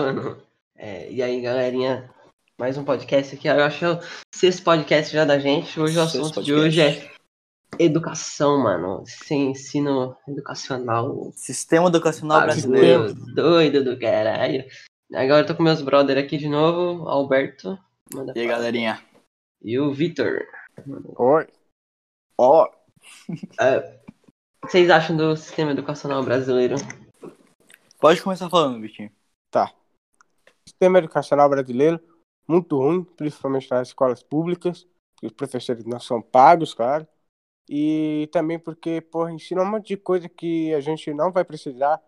Gravando. É, e aí, galerinha, mais um podcast aqui. Eu acho que é o sexto podcast já da gente. Hoje o assunto de hoje é educação, mano. Sem ensino educacional. Sistema educacional brasileiro. Doido do caralho. Agora eu tô com meus brother aqui de novo, Alberto. manda E aí, galerinha? E o Vitor. Oi. Ó, O que vocês acham do sistema educacional brasileiro? pode começar falando, Vitinho. Sistema educacional brasileiro, muito ruim, principalmente nas escolas públicas, que os professores não são pagos, claro. E também porque, porra, ensina um monte de coisa que a gente não vai precisar.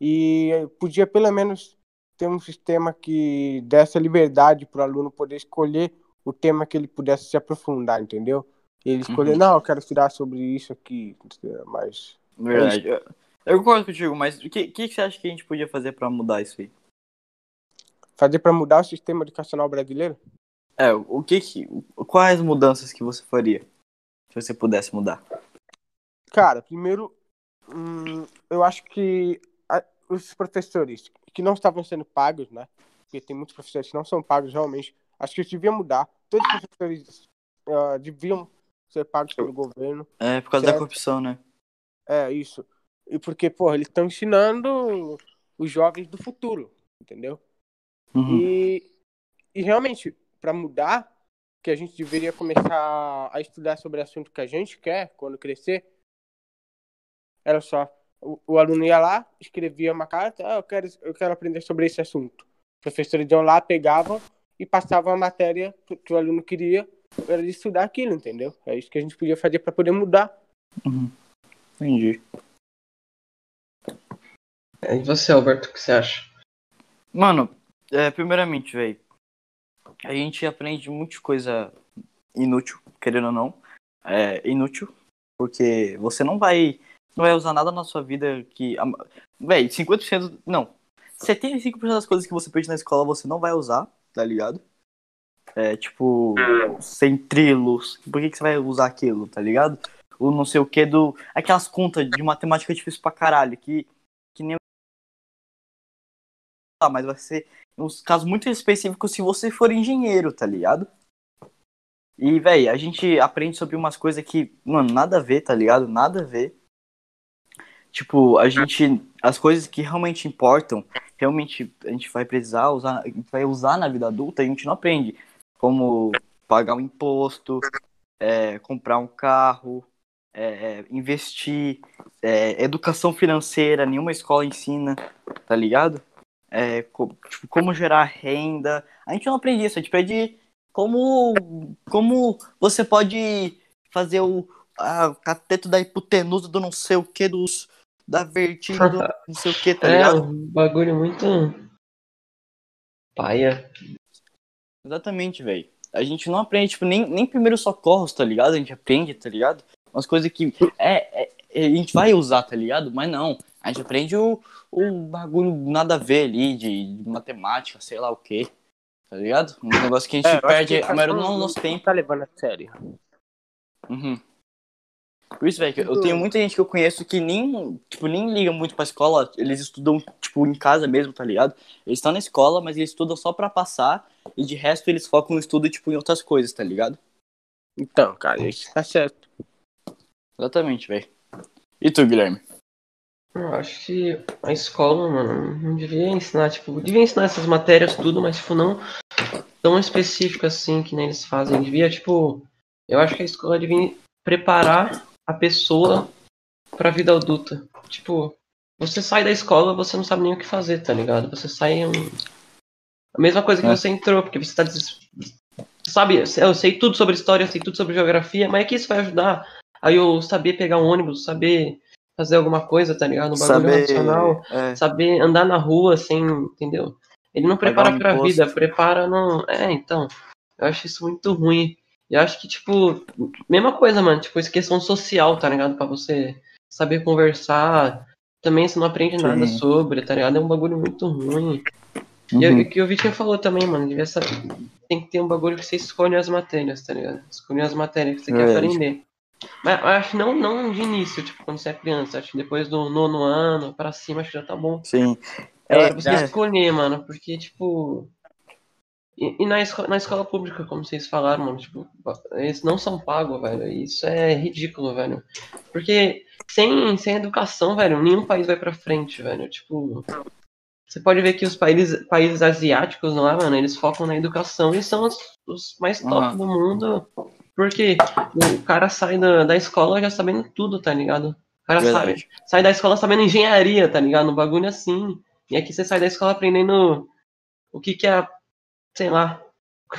E podia pelo menos ter um sistema que desse a liberdade para o aluno poder escolher o tema que ele pudesse se aprofundar, entendeu? Ele escolher, Uhum. não, eu quero estudar sobre isso aqui, mas Verdade. Eu, eu concordo contigo, mas o que, que, que você acha que a gente podia fazer pra mudar isso aí? Fazer para mudar o sistema educacional brasileiro? É, o que que. Quais mudanças que você faria? Se você pudesse mudar? Cara, primeiro, hum, eu acho que a- os professores que não estavam sendo pagos, né? Porque tem muitos professores que não são pagos realmente. Acho que isso devia mudar. Todos os professores ah, deviam ser pagos pelo governo. É, por causa Certo. da corrupção, né? É, isso. E porque, porra, eles estão ensinando os jovens do futuro, entendeu? Uhum. E, e realmente, para mudar, que a gente deveria começar a estudar sobre o assunto que a gente quer quando crescer. Era só, o, o aluno ia lá, escrevia uma carta, ah, eu, quero, eu quero aprender sobre esse assunto. Os professores iam lá, pegavam e passavam a matéria que, que o aluno queria, era de estudar aquilo, entendeu? É isso que a gente podia fazer para poder mudar. Entendi. E você, Alberto, o que você acha? Mano, é, primeiramente, velho, a gente aprende muita coisa inútil, querendo ou não. É inútil, porque você não vai não vai usar nada na sua vida que. Véi, 50%. Não. 75% das coisas que você aprende na escola você não vai usar, tá ligado? É tipo, centrilos. Por que, que você vai usar aquilo, tá ligado? O não sei o que do. Aquelas contas de matemática difícil pra caralho, que, mas vai ser uns casos muito específicos se você for engenheiro, tá ligado? E, véi, a gente aprende sobre umas coisas que, mano, nada a ver, tá ligado? Nada a ver. Tipo, a gente. As coisas que realmente importam, realmente a gente vai precisar usar, a gente vai usar na vida adulta, a gente não aprende. Como pagar um imposto, é, comprar um carro, é, é, investir, é, educação financeira, nenhuma escola ensina, tá ligado? É, co- tipo, como gerar renda. A gente não aprende isso, a gente aprende como, como você pode fazer o a, cateto da hipotenusa do não sei o que, dos, da vertigem do não sei o que, tá é ligado? um bagulho muito. Paia. Exatamente, velho. A gente não aprende, tipo, nem, nem primeiros socorros, tá ligado? A gente aprende, tá ligado? Umas coisas que é- é- a gente vai usar, tá ligado? Mas não. A gente aprende o, o bagulho nada a ver ali, de, de matemática, sei lá o que. Tá ligado? Um negócio que a gente É, perde que a maioria do nosso tempo. tá levando a sério. Uhum. Por isso, velho, que eu tenho muita gente que eu conheço que nem, tipo, nem liga muito pra escola, eles estudam, tipo, em casa mesmo, tá ligado? Eles estão na escola, mas eles estudam só pra passar, e de resto eles focam no estudo, tipo, em outras coisas, tá ligado? Então, cara, isso tá certo. Exatamente, velho. E tu, Guilherme? Eu acho que a escola, mano, não devia ensinar, tipo, devia ensinar essas matérias tudo, mas tipo, não tão específico assim que nem eles fazem. Devia, tipo, eu acho que a escola devia preparar a pessoa pra vida adulta. Tipo, você sai da escola, você não sabe nem o que fazer, tá ligado? Você sai um... a mesma coisa que É. você entrou, porque você tá des... sabe, eu sei tudo sobre história, eu sei tudo sobre geografia, mas é que isso vai ajudar aí eu saber pegar um ônibus, saber fazer alguma coisa, tá ligado? Um bagulho racional, é, saber andar na rua sem, entendeu? Ele não prepara um pra vida, prepara não. É, então. Eu acho isso muito ruim. Eu acho que, tipo, mesma coisa, mano, tipo, isso é questão social, tá ligado? Pra você saber conversar. Também você não aprende Sim. nada sobre, tá ligado? É um bagulho muito ruim. E uhum. o que o Vitinho falou também, mano, devia saber. Tem que ter um bagulho que você escolhe as matérias, tá ligado? Escolhe as matérias que você quer Verdade. aprender. Mas eu acho não, não de início, tipo, quando você é criança. Acho que depois do nono ano, pra cima, acho que já tá bom. Sim. É, É, hora você é. escolher, mano, porque, tipo. E, e na, esco- na escola pública, como vocês falaram, mano, tipo, eles não são pagos, velho. Isso é ridículo, velho. Porque sem, sem educação, velho, nenhum país vai pra frente, velho. Tipo. Você pode ver que os países, países asiáticos lá, mano, eles focam na educação e são os, os mais top Aham. do mundo. Porque o cara sai da, da escola já sabendo tudo, tá ligado? O cara sabe, sai da escola sabendo engenharia, tá ligado? Um bagulho assim. E aqui você sai da escola aprendendo o que que é, sei lá.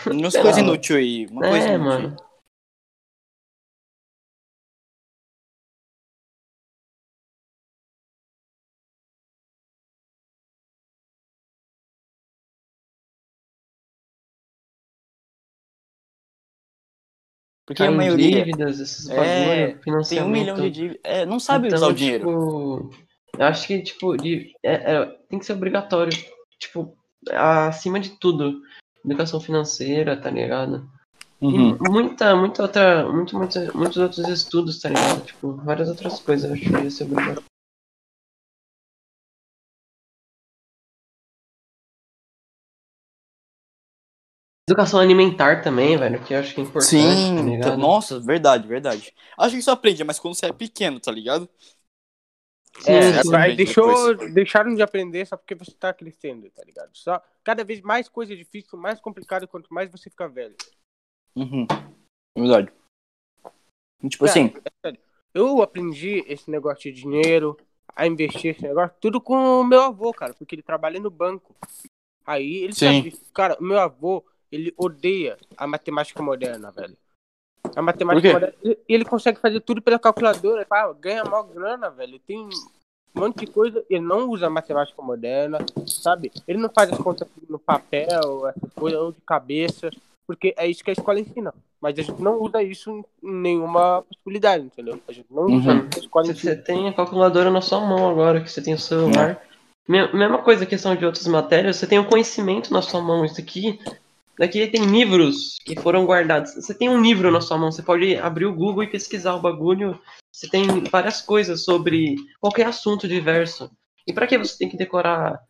Umas coisas inúteis aí. Uma coisa É, inútil. mano. Porque a Cai em maioria dívidas, esses É, bagulho, tem um milhão de dívidas. É, não sabe Então, usar o dinheiro. Tipo, eu acho que, tipo, de, é- é- tem que ser obrigatório. Tipo, acima de tudo. Educação financeira, tá ligado? E Uhum. muita, muita outra. Muito, muita, muitos outros estudos, tá ligado? Tipo, várias outras coisas, eu acho que devia ser obrigatório. Educação alimentar também, velho, que eu acho que é importante, tá Sim, então, ligado? nossa, verdade, verdade. Acho que isso aprende, mas quando você é pequeno, tá ligado? Sim, É, sim. aí aprende deixou, deixaram de aprender só porque você tá crescendo, tá ligado? Só, cada vez mais coisa difícil, mais complicado quanto mais você fica velho. Uhum. Verdade. Tipo Cara, assim, é. Eu aprendi esse negócio de dinheiro, a investir esse negócio, tudo com o meu avô, cara, porque ele trabalha no banco. Aí ele Sim. sabe, cara, o meu avô, ele odeia a matemática moderna, velho. A matemática moderna, ele, ele consegue fazer tudo pela calculadora, pá, ganha maior grana, velho. Tem um monte de coisa, ele não usa matemática moderna, sabe? Ele não faz as contas no papel, essas coisas, ou de cabeça, porque é isso que a escola ensina. Mas a gente não usa isso em nenhuma possibilidade, entendeu? A gente não usa Uhum. a escola Você, ensina. você tem a calculadora na sua mão agora, que você tem o celular. Me- Mesma coisa, questão de outras matérias, você tem o conhecimento na sua mão. Isso aqui, daqui tem livros que foram guardados. Você tem um livro na sua mão, você pode abrir o Google e pesquisar o bagulho. Você tem várias coisas sobre qualquer assunto diverso. E pra que você tem que decorar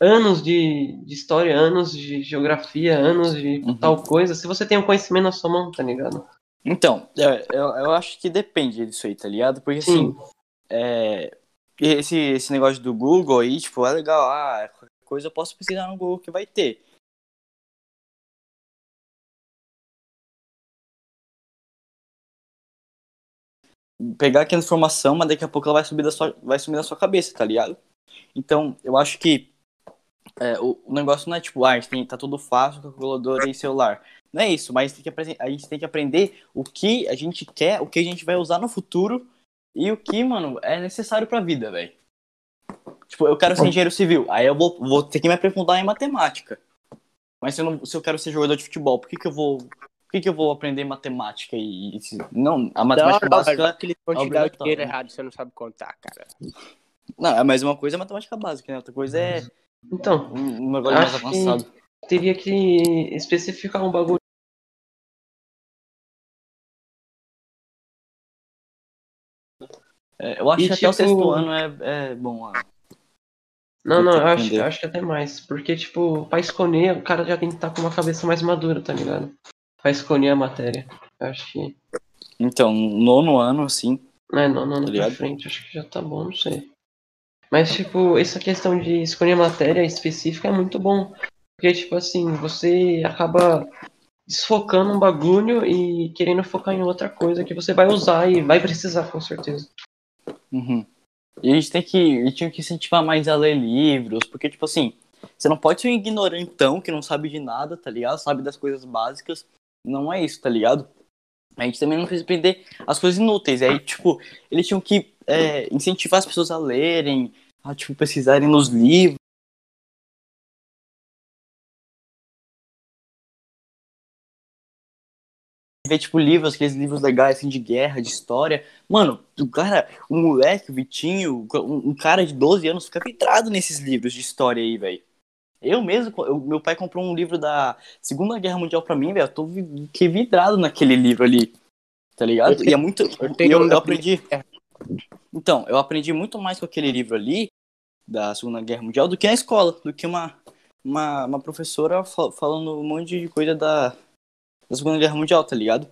anos de, de história, anos de geografia, anos de Uhum. tal coisa, se você tem o conhecimento na sua mão, tá ligado? então, é, eu, eu acho que depende disso aí, tá ligado? Porque assim, Sim. é, esse, esse negócio do Google aí, tipo, é legal. Ah, qualquer coisa eu posso pesquisar no Google que vai ter. Pegar aquela informação, mas daqui a pouco ela vai subir da sua, vai sumir da sua cabeça, tá ligado? Então, eu acho que é, o, o negócio não é tipo, ah, tem, tá tudo fácil, calculadora e celular. Não é isso, mas tem que, a gente tem que aprender o que a gente quer, o que a gente vai usar no futuro e o que, mano, é necessário pra vida, velho. Tipo, eu quero ser engenheiro civil, aí eu vou, vou ter que me aprofundar em matemática. Mas se eu, não, se eu quero ser jogador de futebol, por que, que eu vou. Por que, que eu vou aprender matemática e. e- Não, a matemática não, básica. aquele vão te dar obrigatório, dinheiro né? errado, você não sabe contar, cara. Não, é mais uma coisa é matemática básica, né? Outra coisa é Então, um um negócio mais Acho que- avançado. teria que especificar um bagulho. É, eu acho E, que até o tipo- sexto ano é, é bom. ah. Não, não, eu acho, eu acho que até mais. Porque, tipo, pra escolher, o cara já tem que estar com uma cabeça mais madura, tá ligado? Pra escolher a matéria. Eu acho que. Então, nono ano, assim. É, não, não Tá pra frente, acho que já tá bom, não sei. Mas, tipo, essa questão de escolher a matéria específica é muito bom. Porque, tipo assim, você acaba desfocando um bagulho e querendo focar em outra coisa que você vai usar e vai precisar, com certeza. Uhum. E a gente tem que. A gente tinha que incentivar mais a ler livros, porque, tipo assim, você não pode ser um ignorantão que não sabe de nada, tá ligado? Sabe das coisas básicas. Não é isso, tá ligado? A gente também não precisa aprender as coisas inúteis. Aí, tipo, eles tinham que é, incentivar as pessoas a lerem, a, tipo, pesquisarem nos livros. ver, tipo, livros, aqueles livros legais, assim, de guerra, de história. Mano, o cara, o moleque, o Vitinho, um, um cara de 12 anos fica vidrado nesses livros de história aí, velho. Eu mesmo, eu- meu pai comprou um livro da Segunda Guerra Mundial pra mim, velho. Eu tô vi- fiquei vidrado naquele livro ali. Tá ligado? E é muito. eu tenho eu, eu aprendi. Então, eu aprendi muito mais com aquele livro ali da Segunda Guerra Mundial do que na escola, do que uma, uma, uma professora fa- falando um monte de coisa da, da Segunda Guerra Mundial, tá ligado?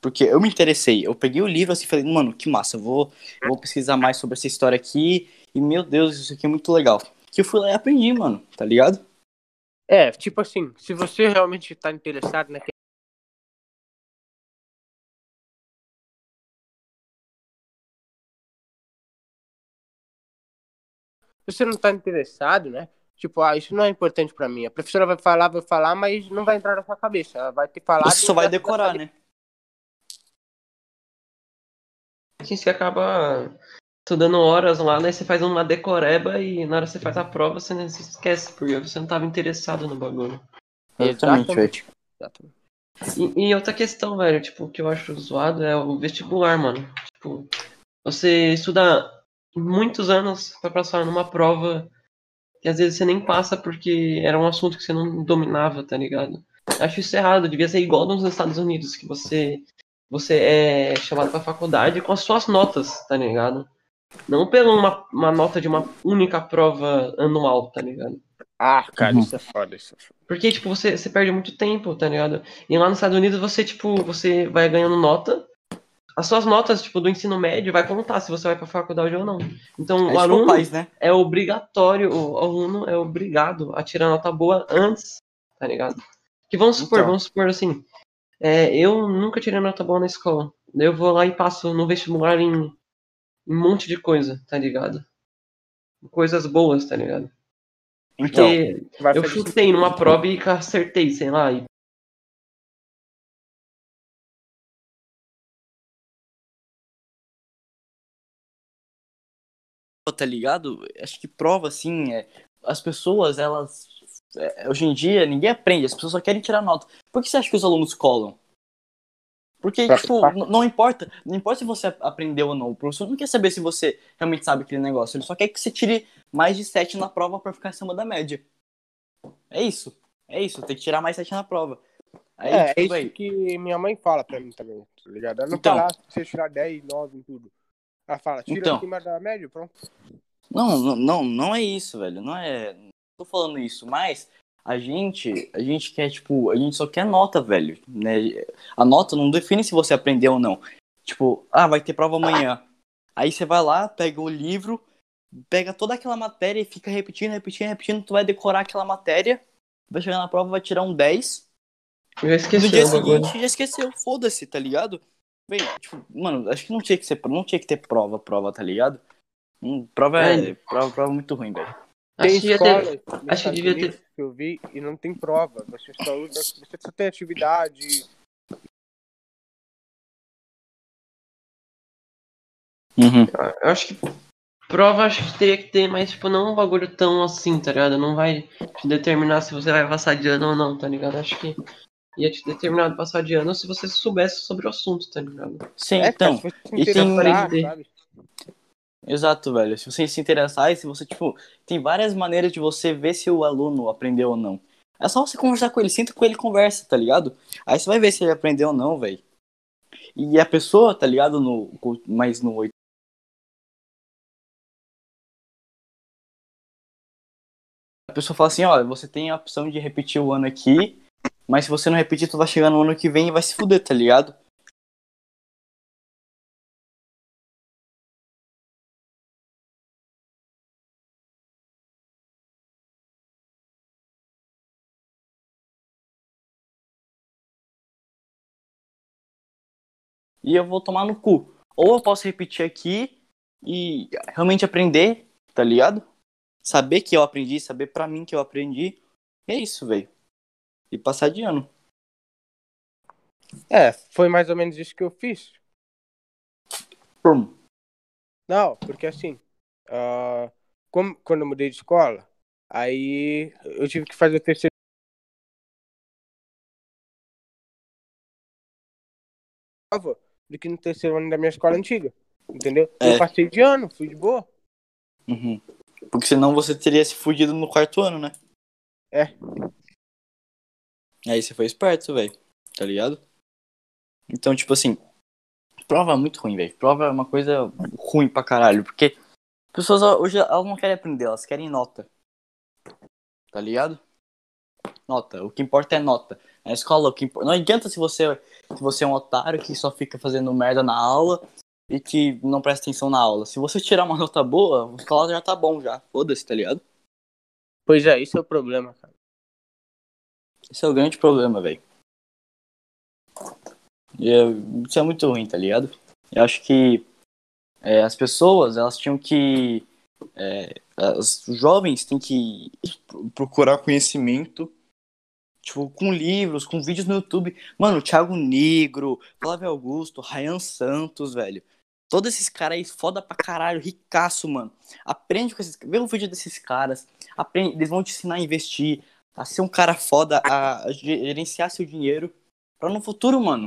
Porque eu me interessei, eu peguei o livro assim e falei, mano, que massa, eu vou, eu vou pesquisar mais sobre essa história aqui e, meu Deus, isso aqui é muito legal. Que eu fui lá e aprendi, mano, tá ligado? É, tipo assim, se você realmente tá interessado naquele. Se você não tá interessado, né? Tipo, ah, isso não é importante pra mim. A professora vai falar, vai falar, mas não vai entrar na sua cabeça. Ela vai ter falado. Você só vai vai- decorar, né? Assim, você acaba estudando horas lá, né? Você faz uma decoreba e na hora que você faz a prova você não se esquece, porque você não tava interessado no bagulho. Exatamente. Exatamente. E, e outra questão, velho, tipo, que eu acho zoado é o vestibular, mano. Tipo, você estuda muitos anos pra passar numa prova que às vezes você nem passa porque era um assunto que você não dominava, tá ligado? Acho isso errado, devia ser igual nos Estados Unidos, que você você é chamado pra faculdade com as suas notas, tá ligado? Não pela uma, uma nota de uma única prova anual, tá ligado? Ah, cara, Uhum. isso é foda. Isso é foda. Porque, tipo, você, você perde muito tempo, tá ligado? E lá nos Estados Unidos você, tipo, você vai ganhando nota. As suas notas, tipo, do ensino médio vai contar se você vai pra faculdade ou não. Então, É o tipo aluno país, né? é obrigatório, o aluno é obrigado a tirar nota boa antes, tá ligado? Que vamos supor, Então. vamos supor assim, é, eu nunca tirei nota boa na escola. Eu vou lá e passo no vestibular em um monte de coisa, tá ligado? Coisas boas, tá ligado? Então, eu chutei numa prova e acertei, sei lá, e tá ligado? Acho que prova, assim, é, as pessoas, elas. é, hoje em dia, ninguém aprende, as pessoas só querem tirar nota. Por que você acha que os alunos colam? Porque, Pra tipo, não importa, não importa se você aprendeu ou não. O professor não quer saber se você realmente sabe aquele negócio. Ele só quer que você tire mais de 7 na prova pra ficar acima da média. É isso. É isso, tem que tirar mais 7 na prova. Aí, é, tipo, é isso véi, que minha mãe fala pra mim também, tá ligado? Ela não Então. fala, ah, se você tirar 10, 9 em tudo. Ela fala, tira Então. acima da média, pronto. Não, não, não, não é isso, velho. Não é. Não tô falando isso, mas a gente, a gente quer, tipo, a gente só quer nota, velho. Né? A nota não define se você aprendeu ou não. Tipo, ah, vai ter prova amanhã. Aí você vai lá, pega o livro, pega toda aquela matéria e fica repetindo, repetindo, repetindo. Tu vai decorar aquela matéria, vai chegar na prova, vai tirar um 10. eu já esqueci no dia seguinte já esqueceu, foda-se, tá ligado? Tipo, mano, acho que não tinha que ser, não tinha que ter prova, prova, tá ligado? Hum, prova é, É. prova, prova muito ruim, velho. Tem Acho que ter. acho que devia ter- que eu vi e não tem prova. Você só usa, você só tem atividade. Uhum. Eu acho que prova acho que teria que ter, mas tipo, não um bagulho tão assim, tá ligado? Não vai te determinar se você vai passar de ano ou não, tá ligado? Acho que ia te determinar de passar de ano se você soubesse sobre o assunto, tá ligado? Sim, É, cara, então, se e tem- sabe? Exato, velho. Se você se interessar e se você, tipo, tem várias maneiras de você ver se o aluno aprendeu ou não. É só você conversar com ele, senta com ele conversa, tá ligado? Aí você vai ver se ele aprendeu ou não, velho. E a pessoa, tá ligado, no, mais no A pessoa fala assim, ó, você tem a opção de repetir o ano aqui, mas se você não repetir, tu vai chegar no ano que vem e vai se fuder, tá ligado? E eu vou tomar no cu. Ou eu posso repetir aqui e realmente aprender, tá ligado? Saber que eu aprendi, saber pra mim que eu aprendi. É isso, velho. E passar de ano. É, foi mais ou menos isso que eu fiz. Pum. Não, porque assim, ah, como, quando eu mudei de escola, aí eu tive que fazer o terceiro. prova do que no terceiro ano da minha escola antiga. Entendeu? É. Eu passei de ano, fui de boa. Uhum. Porque senão você teria se fudido no quarto ano, né? É. Aí você foi esperto, velho. Tá ligado? Então, tipo assim, prova é muito ruim, velho. Prova é uma coisa ruim pra caralho. Porque pessoas hoje elas não querem aprender, elas querem nota. Tá ligado? Nota. O que importa é nota. Na escola, o que importa. Não adianta se você, se você é um otário que só fica fazendo merda na aula e que não presta atenção na aula. Se você tirar uma nota boa, a escola já tá bom já. Foda-se, tá ligado? Pois é, esse é o problema, cara. Esse é o grande problema, velho. É- isso é muito ruim, tá ligado? Eu acho que é, as pessoas, elas tinham que. é, os jovens têm que pro- procurar conhecimento, tipo, com livros, com vídeos no YouTube. Mano, Thiago Negro, Flávio Augusto, Ryan Santos, velho. Todos esses caras aí, foda pra caralho, ricaço, mano. Aprende com esses. Vê o vídeo desses caras. Aprende, eles vão te ensinar a investir, a ser um cara foda, a gerenciar seu dinheiro. Pra no futuro, mano.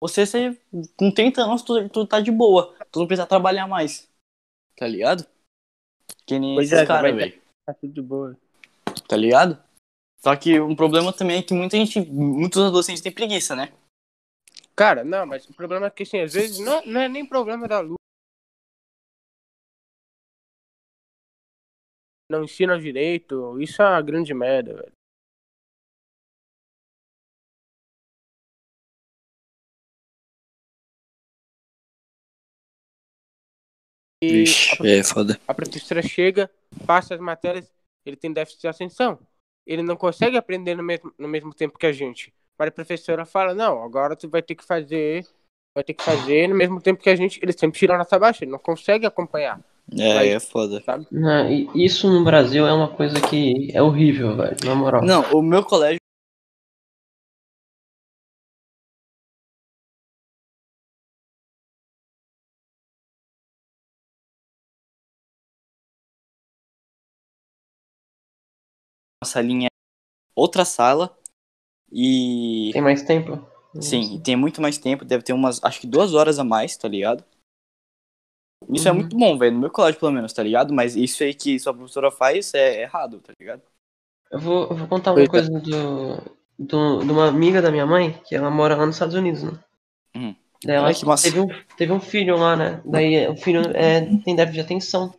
Você, você com 30 anos, tu, tu tá de boa. Tu não precisa trabalhar mais. Tá ligado? Que nem Pois esses é, caras, velho. Tá tudo de boa. Tá ligado? Só que um problema também é que muita gente, muitos adolescentes têm preguiça, né? Cara, não, mas o problema é que, assim, às vezes não, não é nem problema da luz. Não ensina direito, isso é uma grande merda, velho. E a, é foda. a professora chega, passa as matérias, ele tem déficit de atenção. Ele não consegue aprender no mesmo, no mesmo tempo que a gente. Mas a professora fala, não, agora tu vai ter que fazer, vai ter que fazer no mesmo tempo que a gente. Ele sempre tira a nota baixa, ele não consegue acompanhar. É, Mas- é foda. Não, e isso no Brasil é uma coisa que é horrível, velho, na moral. Não, o meu colégio. Salinha, outra sala e Tem mais tempo? sim, tem muito mais tempo, deve ter umas, acho que duas horas a mais, tá ligado? Isso é Uhum. muito bom, velho, no meu colégio pelo menos, tá ligado? Mas isso aí que sua professora faz é errado, tá ligado? Eu vou, eu vou contar uma é. coisa do, do, de uma amiga da minha mãe, que ela mora lá nos Estados Unidos, né? Uhum. Daí ela massa. teve um, teve um filho lá, né? Daí o filho é, tem déficit de atenção.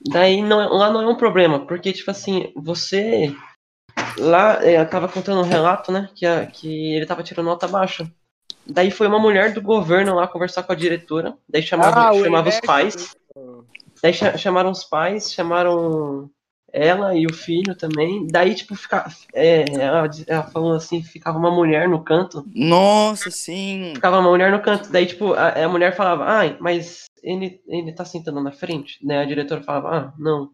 Daí não, é- lá não é um problema, porque, tipo assim, você. Lá, eu tava contando um relato, né? Que, a- que ele tava tirando nota baixa. Daí foi uma mulher do governo lá conversar com a diretora. Daí chamava, Ah, chamava os pais. Daí cha- chamaram os pais, chamaram ela e o filho também. Daí, tipo, fica, é, ela, ela falou assim, ficava uma mulher no canto. Nossa, sim. Ficava uma mulher no canto. Daí, tipo, a, a mulher falava, ai, mas ele, ele tá sentando na frente? Daí a diretora falava, ah, não.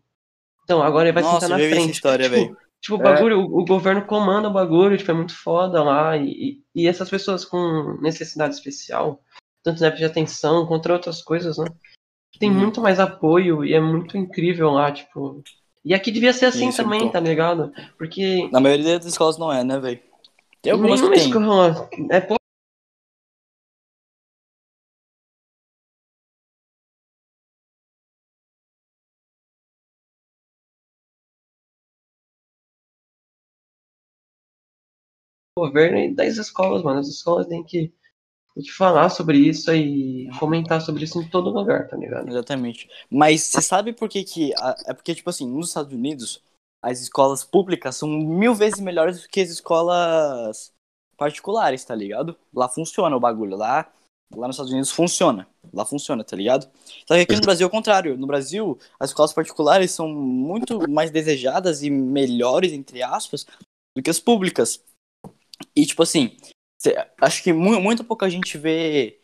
Então, agora ele vai Nossa, sentar na vi essa frente. história, tipo, velho. Tipo, o É. bagulho, o, o governo comanda o bagulho, tipo, é muito foda lá. E, e essas pessoas com necessidade especial, tanto déficit de atenção, contra outras coisas, né? Tem Uhum. muito mais apoio e é muito incrível lá, tipo. E aqui devia ser assim Isso, também, então. tá ligado? Porque Na maioria das escolas não é, né, velho? Tem algumas que tem. escola. É pouco. governo e das escolas, mano. As escolas têm que, têm que falar sobre isso e comentar sobre isso em todo lugar, tá ligado? Exatamente. Mas você sabe por que que... É porque, tipo assim, nos Estados Unidos, as escolas públicas são mil vezes melhores do que as escolas particulares, tá ligado? Lá funciona o bagulho. Lá, lá nos Estados Unidos funciona. Lá funciona, tá ligado? Só que aqui no Brasil é o contrário. No Brasil, as escolas particulares são muito mais desejadas e melhores, entre aspas, do que as públicas. E, tipo assim, acho que mu- muito pouca gente vê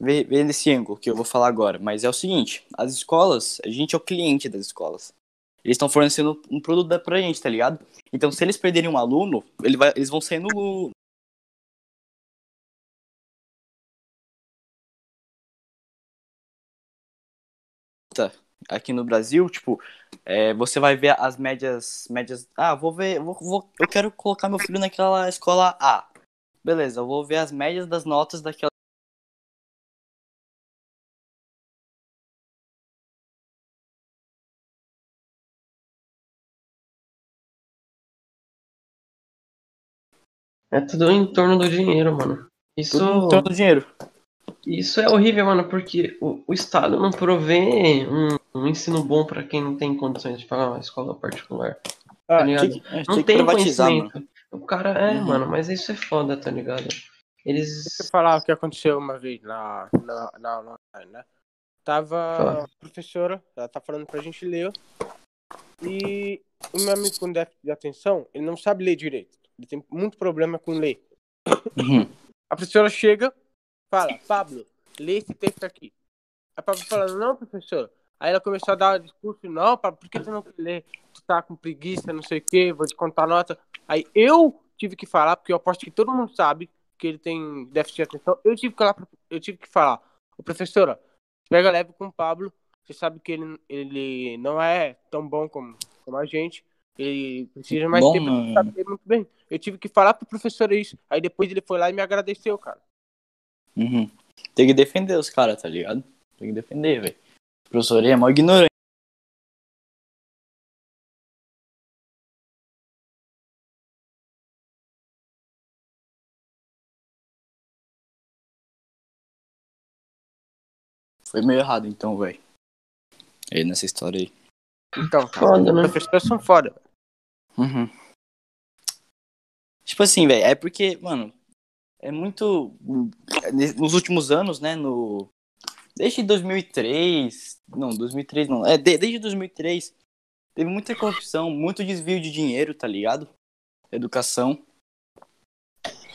vê, vê nesse ângulo que eu vou falar agora, mas é o seguinte, as escolas, a gente é o cliente das escolas. Eles estão fornecendo um produto pra gente, tá ligado? Então, se eles perderem um aluno, ele vai, eles vão sair no Tá. Aqui no Brasil, tipo, é, você vai ver as médias, médias. Ah, vou ver, vou, vou- eu quero colocar meu filho naquela escola A. Beleza, eu vou ver as médias das notas daquela É tudo em torno do dinheiro, mano. Isso. Tudo em torno do dinheiro. Isso é horrível, mano, porque o, o Estado não provê um, um ensino bom pra quem não tem condições de pagar uma escola particular. Ah, tá ligado? Tinha que- não tinha que tem privatizar, mano. O cara, é, Uhum. mano, mas isso é foda, tá ligado? Eles. Deixa eu falar o que aconteceu uma vez na, na, na né? Tava Fala. a professora, ela tá falando pra gente ler. E o meu amigo com déficit de atenção, ele não sabe ler direito. Ele tem muito problema com ler. Uhum. A professora chega, fala, Pablo, lê esse texto aqui. A Pablo fala, não, professor. Aí ela começou a dar o discurso, não, Pablo, por que tu não quer ler? Tu tá com preguiça, não sei o quê, vou te contar nota. Aí eu tive que falar, porque eu aposto que todo mundo sabe que ele tem déficit de atenção. Eu tive que falar, eu tive que falar, ô professora, pega leve com o Pablo, você sabe que ele, ele não é tão bom como, como a gente. Ele precisa mais Bom, tempo pra saber muito bem. Eu tive que falar pro professor isso. Aí depois ele foi lá e me agradeceu, cara. Uhum. Tem que defender os caras, tá ligado? Tem que defender, velho. O professor é mó ignorante. Foi meio errado então, velho. Aí nessa história aí. Então, cara, Foda, né? professores são foda. Uhum. Tipo assim, velho, é porque, mano, é muito. Nos últimos anos, né, no. Desde 2003. Não, 2003 não. É, de- desde 2003. Teve muita corrupção, muito desvio de dinheiro, tá ligado? Educação.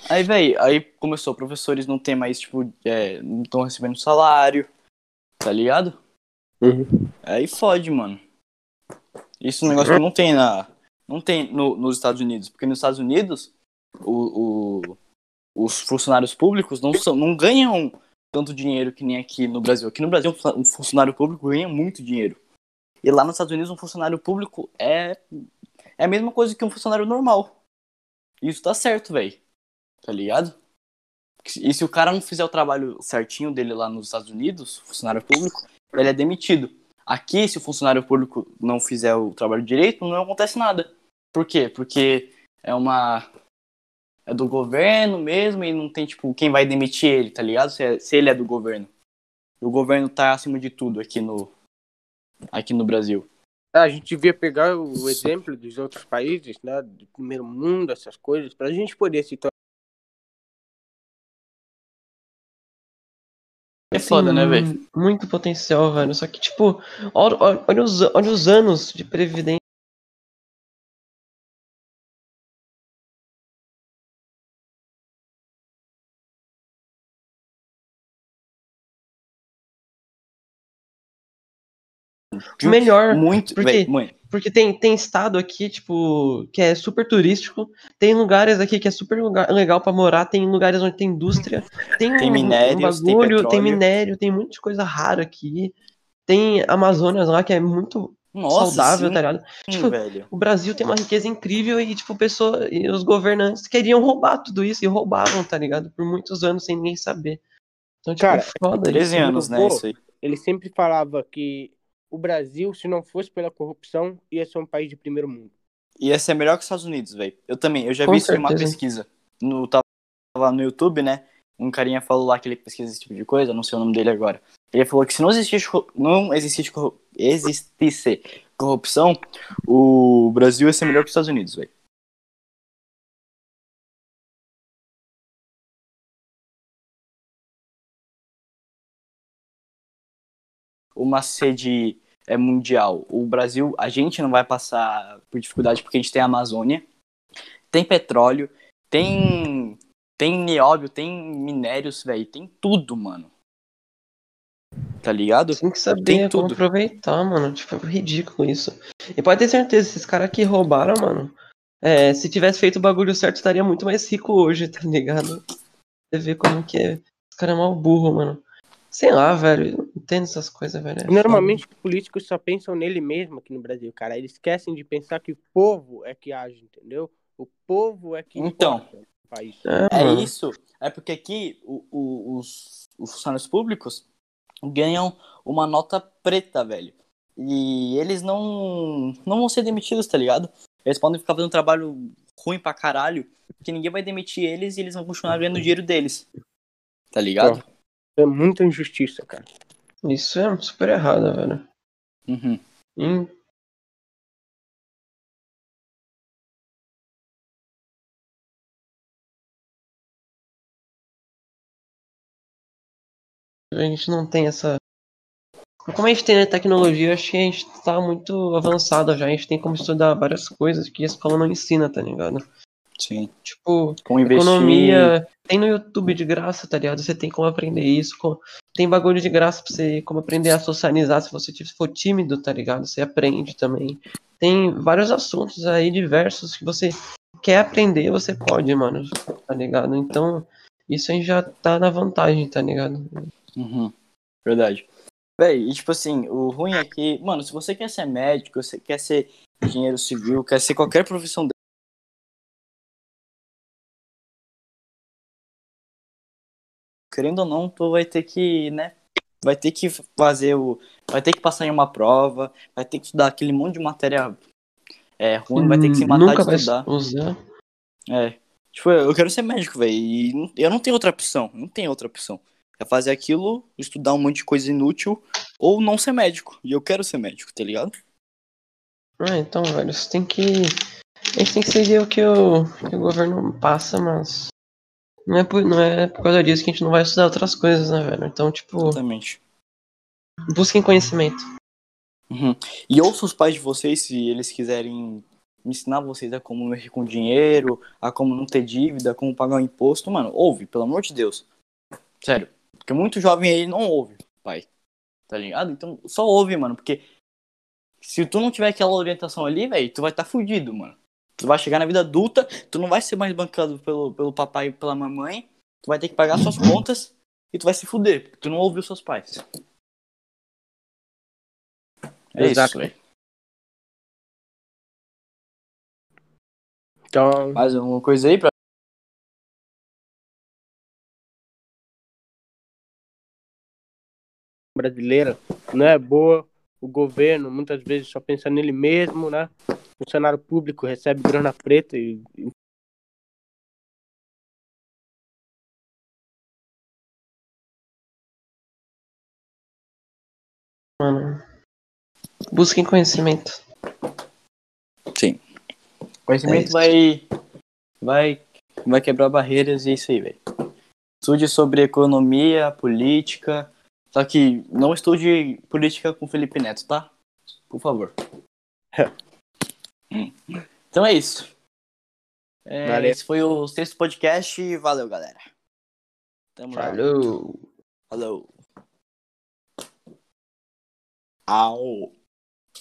Aí, velho, aí começou, professores não tem mais, tipo, é, não estão recebendo salário, tá ligado? Aí fode, mano. Isso é um negócio que não tem na. Não tem no- nos Estados Unidos. Porque nos Estados Unidos, o, o- os funcionários públicos não, são, não ganham tanto dinheiro que nem aqui no Brasil. Aqui no Brasil, um funcionário público ganha muito dinheiro. E lá nos Estados Unidos, um funcionário público é, é a mesma coisa que um funcionário normal. Isso tá certo, velho. Tá ligado? E se o cara não fizer o trabalho certinho dele lá nos Estados Unidos, funcionário público, ele é demitido. Aqui, se o funcionário público não fizer o trabalho direito, não acontece nada. Por quê? Porque é uma. É do governo mesmo e não tem, tipo, quem vai demitir ele, tá ligado? Se, é- se ele é do governo. O governo tá acima de tudo aqui no. Aqui no Brasil. É, A gente devia pegar o exemplo dos outros países, né? Do primeiro mundo, essas coisas, pra gente poder se É foda, né, velho? Assim, Muito potencial, velho. Só que, tipo, olha, olha- os, olha os anos de previdência. Melhor. Muito. Por Véi, quê? Porque tem, tem estado aqui, tipo, que é super turístico. Tem lugares aqui que é super lugar, legal pra morar. Tem lugares onde tem indústria. Tem, Tem um- minérios, um tem bagulho, tem, petróleo. minério, tem muita coisa rara aqui. Tem Amazônia lá, que é muito nossa, saudável, sim, tá ligado? Tipo, velho. O Brasil tem uma riqueza incrível e, tipo, pessoa, e os governantes queriam roubar tudo isso e roubavam, tá ligado? Por muitos anos sem ninguém saber. Então, tipo, Cara, é foda 13 isso. anos, né? Pô, Isso aí. Ele sempre falava que o Brasil, se não fosse pela corrupção, ia ser um país de primeiro mundo. Ia ser melhor que os Estados Unidos, velho. Eu também, eu já Com vi isso em uma certeza. pesquisa. No, tava lá no YouTube, né? Um carinha falou lá que ele pesquisa esse tipo de coisa, não sei o nome dele agora. Ele falou que se não existisse, não existisse, existisse corrupção, o Brasil ia ser melhor que os Estados Unidos, velho. Uma sede é mundial. O Brasil, a gente não vai passar por dificuldade porque a gente tem a Amazônia, tem petróleo, tem tem nióbio, tem minérios, velho, tem tudo, mano. Tá ligado? Tem que saber Tem tudo. aproveitar, mano. Tipo, é ridículo isso. E pode ter certeza, esses caras que roubaram, mano. é, se tivesse feito o bagulho certo, estaria muito mais rico hoje, tá ligado? Você vê como que é. Os caras é mal burro, mano. Sei lá, velho. eu Não entendo essas coisas, velho. é Normalmente os políticos só pensam nele mesmo aqui no Brasil, cara. Eles esquecem de pensar que o povo é que age, entendeu? O povo é que Então. país. É mano. isso. É porque aqui o- o- os, os funcionários públicos ganham uma nota preta, velho. E eles não, não vão ser demitidos, tá ligado? Eles podem ficar fazendo um trabalho ruim pra caralho, que ninguém vai demitir eles e eles vão continuar ganhando o dinheiro deles. Tá ligado? É muita injustiça, cara. Isso é super errado, velho. Uhum. Hum. A gente não tem essa. Como a gente tem a tecnologia, eu acho que a gente tá muito avançado já. A gente tem como estudar várias coisas que a escola não ensina, tá ligado? Sim. Tipo, investir. economia. Tem no YouTube de graça, tá ligado? Você tem como aprender isso. com- Tem bagulho de graça pra você como aprender a socializar. Se você for tímido, tá ligado? Você aprende também. Tem vários assuntos aí diversos que você quer aprender, você pode, mano. Tá ligado? Então, isso aí já tá na vantagem, tá ligado? Uhum. Verdade. Véi, e tipo assim, o ruim é que, mano, se você quer ser médico, você quer ser engenheiro civil, quer ser qualquer profissão querendo ou não, tu vai ter que, né, vai ter que fazer o, vai ter que passar em uma prova, vai ter que estudar aquele monte de matéria é, ruim, vai ter que se matar Nunca de vai estudar. usar. É. Tipo, eu quero ser médico, velho. E eu não tenho outra opção. Não tenho outra opção. É fazer aquilo, estudar um monte de coisa inútil, ou não ser médico. E eu quero ser médico, tá ligado? Ah, então, velho, você tem que. A gente tem que seguir o que o, que o governo passa, mas. Não é, por, não é por causa disso que a gente não vai estudar outras coisas, né, velho? Então, tipo, Exatamente. busquem conhecimento. Uhum. E ouça os pais de vocês se eles quiserem ensinar vocês a como mexer com dinheiro, a como não ter dívida, a como pagar o imposto. Mano, ouve, pelo amor de Deus. Sério. Porque muito jovem aí não ouve, pai. Tá ligado? Então só ouve, mano. Porque se tu não tiver aquela orientação ali, velho, tu vai estar tá fudido, mano. Tu vai chegar na vida adulta, tu não vai ser mais bancado pelo, pelo papai e pela mamãe. Tu vai ter que pagar suas contas e tu vai se fuder, porque tu não ouviu seus pais. É Exato. isso, velho. Então, Mais alguma coisa aí pra. brasileira não é boa. O governo muitas vezes só pensa nele mesmo, né? Funcionário público recebe grana preta e e Mano. Busquem conhecimento. Sim. Conhecimento É vai. Vai. Vai quebrar barreiras e é isso aí, velho. Estude sobre economia, política. Só que não estude política com Felipe Neto, tá? Por favor. então é isso. É, Valeu. Esse foi o sexto podcast. Valeu, galera. Tamo. Falou! Falou. Au.